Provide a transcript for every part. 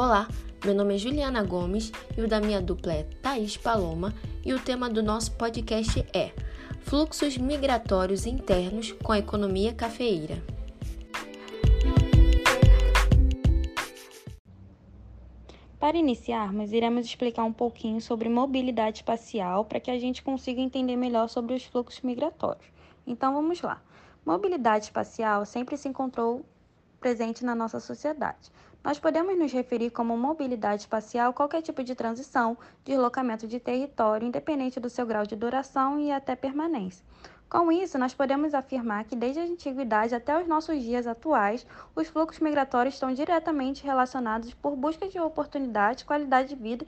Olá, meu nome é Juliana Gomes e o da minha dupla é Thaís Paloma e o tema do nosso podcast é Fluxos Migratórios Internos com a Economia Cafeeira. Para iniciarmos, iremos explicar um pouquinho sobre mobilidade espacial para que a gente consiga entender melhor sobre os fluxos migratórios. Então vamos lá. Mobilidade espacial sempre se encontrou presente na nossa sociedade. Nós podemos nos referir como mobilidade espacial qualquer tipo de transição, deslocamento de território, independente do seu grau de duração e até permanência. Com isso, nós podemos afirmar que desde a antiguidade até os nossos dias atuais, os fluxos migratórios estão diretamente relacionados por busca de oportunidades, qualidade de vida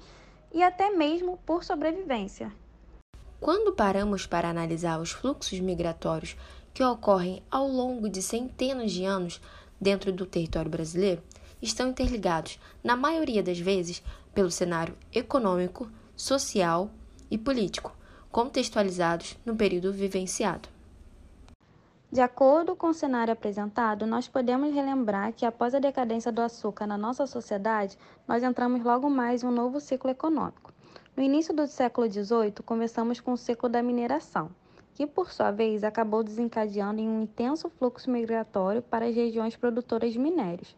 e até mesmo por sobrevivência. Quando paramos para analisar os fluxos migratórios que ocorrem ao longo de centenas de anos dentro do território brasileiro, estão interligados, na maioria das vezes, pelo cenário econômico, social e político, contextualizados no período vivenciado. De acordo com o cenário apresentado, nós podemos relembrar que após a decadência do açúcar na nossa sociedade, nós entramos logo mais em um novo ciclo econômico. No início do século XVIII, começamos com o ciclo da mineração, que por sua vez acabou desencadeando em um intenso fluxo migratório para as regiões produtoras de minérios.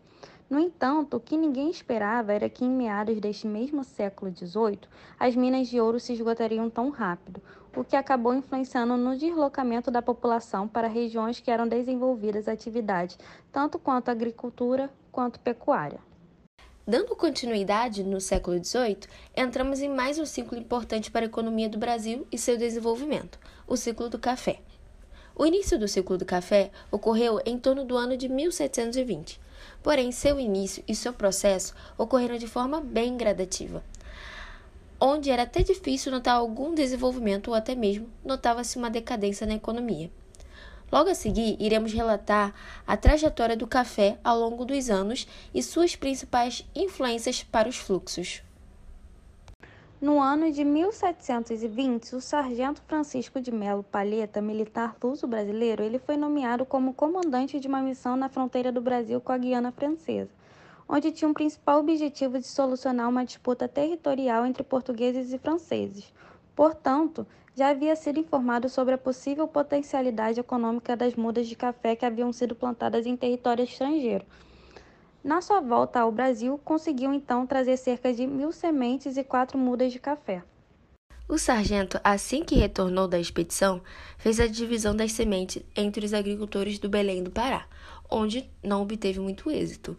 No entanto, o que ninguém esperava era que em meados deste mesmo século XVIII, as minas de ouro se esgotariam tão rápido, o que acabou influenciando no deslocamento da população para regiões que eram desenvolvidas atividades tanto quanto agricultura quanto pecuária. Dando continuidade no século XVIII, entramos em mais um ciclo importante para a economia do Brasil e seu desenvolvimento, o ciclo do café. O início do ciclo do café ocorreu em torno do ano de 1720. Porém, seu início e seu processo ocorreram de forma bem gradativa, onde era até difícil notar algum desenvolvimento ou até mesmo notava-se uma decadência na economia. Logo a seguir, iremos relatar a trajetória do café ao longo dos anos e suas principais influências para os fluxos. No ano de 1720, o sargento Francisco de Melo Palheta, militar luso-brasileiro, ele foi nomeado como comandante de uma missão na fronteira do Brasil com a Guiana Francesa, onde tinha um principal objetivo de solucionar uma disputa territorial entre portugueses e franceses. Portanto, já havia sido informado sobre a possível potencialidade econômica das mudas de café que haviam sido plantadas em território estrangeiro na sua volta ao Brasil, conseguiu então trazer cerca de mil sementes e quatro mudas de café. O sargento, assim que retornou da expedição, fez a divisão das sementes entre os agricultores do Belém do Pará, onde não obteve muito êxito.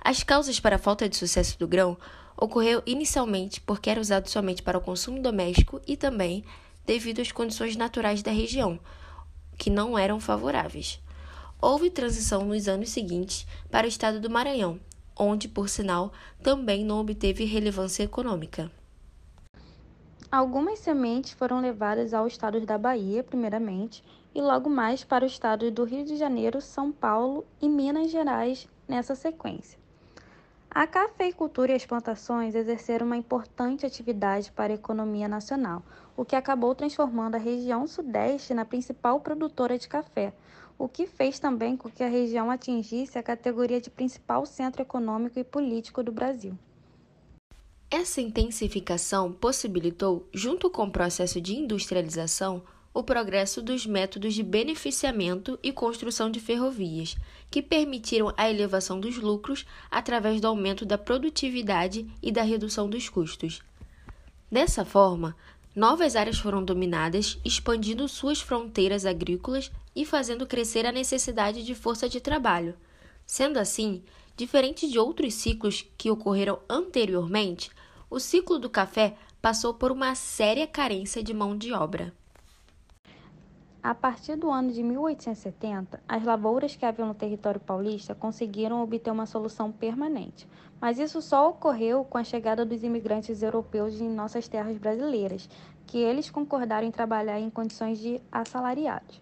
As causas para a falta de sucesso do grão ocorreu inicialmente porque era usado somente para o consumo doméstico e também devido às condições naturais da região, que não eram favoráveis. Houve transição nos anos seguintes para o estado do Maranhão, onde, por sinal, também não obteve relevância econômica. Algumas sementes foram levadas ao estado da Bahia, primeiramente, e logo mais para o estado do Rio de Janeiro, São Paulo e Minas Gerais nessa sequência. A cafeicultura e as plantações exerceram uma importante atividade para a economia nacional, o que acabou transformando a região Sudeste na principal produtora de café, o que fez também com que a região atingisse a categoria de principal centro econômico e político do Brasil. Essa intensificação possibilitou, junto com o processo de industrialização, o progresso dos métodos de beneficiamento e construção de ferrovias, que permitiram a elevação dos lucros através do aumento da produtividade e da redução dos custos. Dessa forma, Novas áreas foram dominadas, expandindo suas fronteiras agrícolas e fazendo crescer a necessidade de força de trabalho. Sendo assim, diferente de outros ciclos que ocorreram anteriormente, o ciclo do café passou por uma séria carência de mão de obra. A partir do ano de 1870, as lavouras que haviam no território paulista conseguiram obter uma solução permanente, mas isso só ocorreu com a chegada dos imigrantes europeus em nossas terras brasileiras, que eles concordaram em trabalhar em condições de assalariados.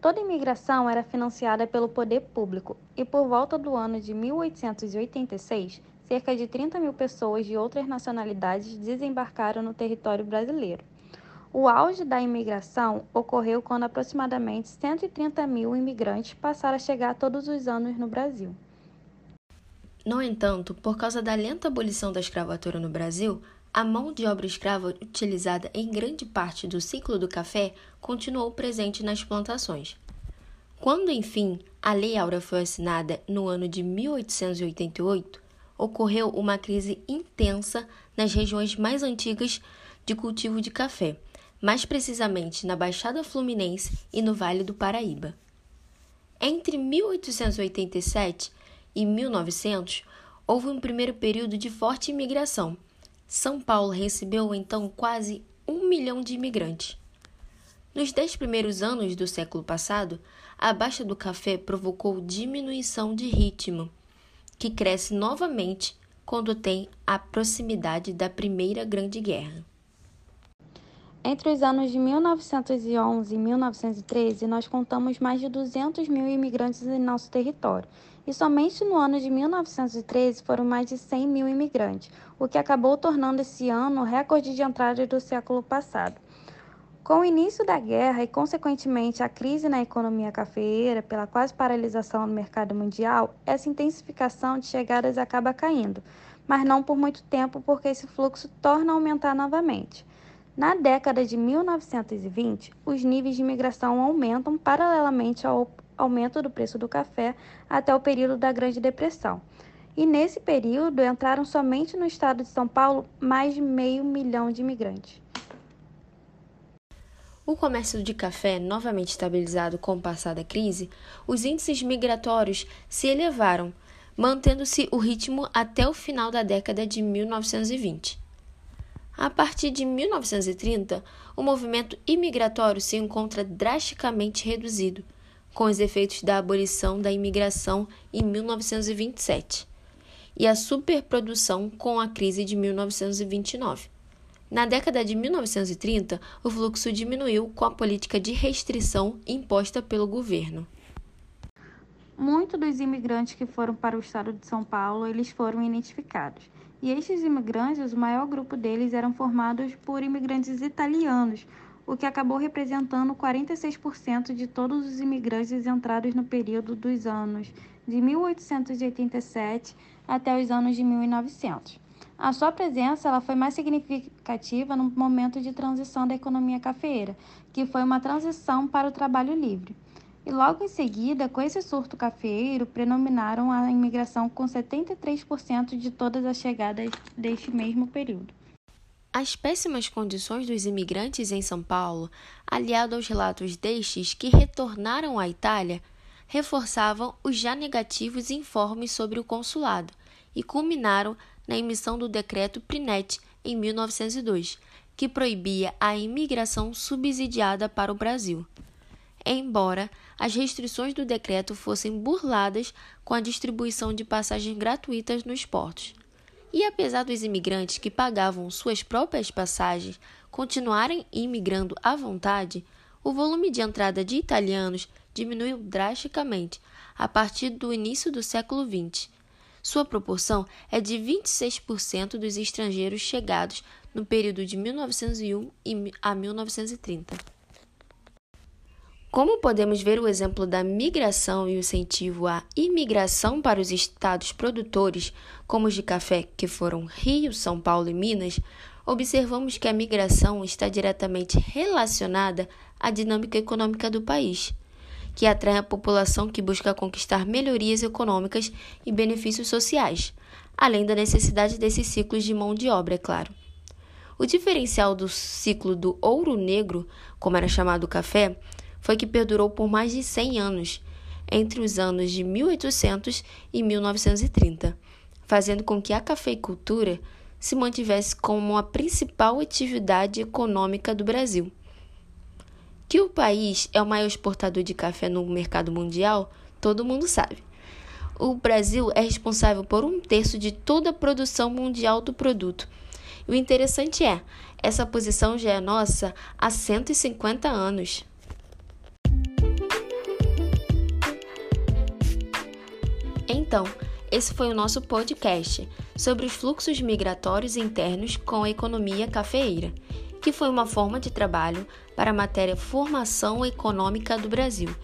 Toda imigração era financiada pelo poder público e, por volta do ano de 1886, cerca de 30 mil pessoas de outras nacionalidades desembarcaram no território brasileiro. O auge da imigração ocorreu quando aproximadamente 130 mil imigrantes passaram a chegar todos os anos no Brasil. No entanto, por causa da lenta abolição da escravatura no Brasil, a mão de obra escrava utilizada em grande parte do ciclo do café continuou presente nas plantações. Quando, enfim, a Lei Áurea foi assinada no ano de 1888, ocorreu uma crise intensa nas regiões mais antigas de cultivo de café, mais precisamente na Baixada Fluminense e no Vale do Paraíba. Entre 1887 e 1900, houve um primeiro período de forte imigração. São Paulo recebeu então quase um milhão de imigrantes. Nos dez primeiros anos do século passado, a baixa do café provocou diminuição de ritmo, que cresce novamente quando tem a proximidade da Primeira Grande Guerra. Entre os anos de 1911 e 1913, nós contamos mais de 200 mil imigrantes em nosso território. E somente no ano de 1913 foram mais de 100 mil imigrantes, o que acabou tornando esse ano o recorde de entrada do século passado. Com o início da guerra e, consequentemente, a crise na economia cafeeira, pela quase paralisação no mercado mundial, essa intensificação de chegadas acaba caindo, mas não por muito tempo, porque esse fluxo torna a aumentar novamente. Na década de 1920, os níveis de imigração aumentam paralelamente ao aumento do preço do café até o período da Grande Depressão. E nesse período entraram somente no estado de São Paulo mais de meio milhão de imigrantes. O comércio de café, novamente estabilizado com o passar da crise, os índices migratórios se elevaram, mantendo-se o ritmo até o final da década de 1920. A partir de 1930, o movimento imigratório se encontra drasticamente reduzido, com os efeitos da abolição da imigração em 1927 e a superprodução com a crise de 1929. Na década de 1930, o fluxo diminuiu com a política de restrição imposta pelo governo. Muitos dos imigrantes que foram para o estado de São Paulo, eles foram identificados. E estes imigrantes, o maior grupo deles eram formados por imigrantes italianos, o que acabou representando 46% de todos os imigrantes entrados no período dos anos de 1887 até os anos de 1900. A sua presença ela foi mais significativa no momento de transição da economia cafeeira, que foi uma transição para o trabalho livre. E logo em seguida, com esse surto cafeeiro, predominaram a imigração com 73% de todas as chegadas deste mesmo período. As péssimas condições dos imigrantes em São Paulo, aliado aos relatos destes que retornaram à Itália, reforçavam os já negativos informes sobre o consulado e culminaram na emissão do decreto Prinet em 1902, que proibia a imigração subsidiada para o Brasil embora as restrições do decreto fossem burladas com a distribuição de passagens gratuitas nos portos. E apesar dos imigrantes que pagavam suas próprias passagens continuarem imigrando à vontade, o volume de entrada de italianos diminuiu drasticamente a partir do início do século XX. Sua proporção é de 26% dos estrangeiros chegados no período de 1901 a 1930. Como podemos ver o exemplo da migração e o incentivo à imigração para os estados produtores, como os de café, que foram Rio, São Paulo e Minas, observamos que a migração está diretamente relacionada à dinâmica econômica do país, que atrai a população que busca conquistar melhorias econômicas e benefícios sociais, além da necessidade desses ciclos de mão de obra, é claro. O diferencial do ciclo do ouro negro, como era chamado o café, foi que perdurou por mais de 100 anos, entre os anos de 1800 e 1930, fazendo com que a cafeicultura se mantivesse como a principal atividade econômica do Brasil. Que o país é o maior exportador de café no mercado mundial, todo mundo sabe. O Brasil é responsável por um terço de toda a produção mundial do produto. o interessante é, essa posição já é nossa há 150 anos. Então, esse foi o nosso podcast sobre os fluxos migratórios internos com a economia cafeeira, que foi uma forma de trabalho para a matéria Formação Econômica do Brasil,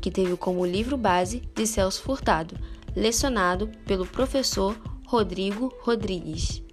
que teve como livro base de Celso Furtado, lecionado pelo professor Rodrigo Rodrigues.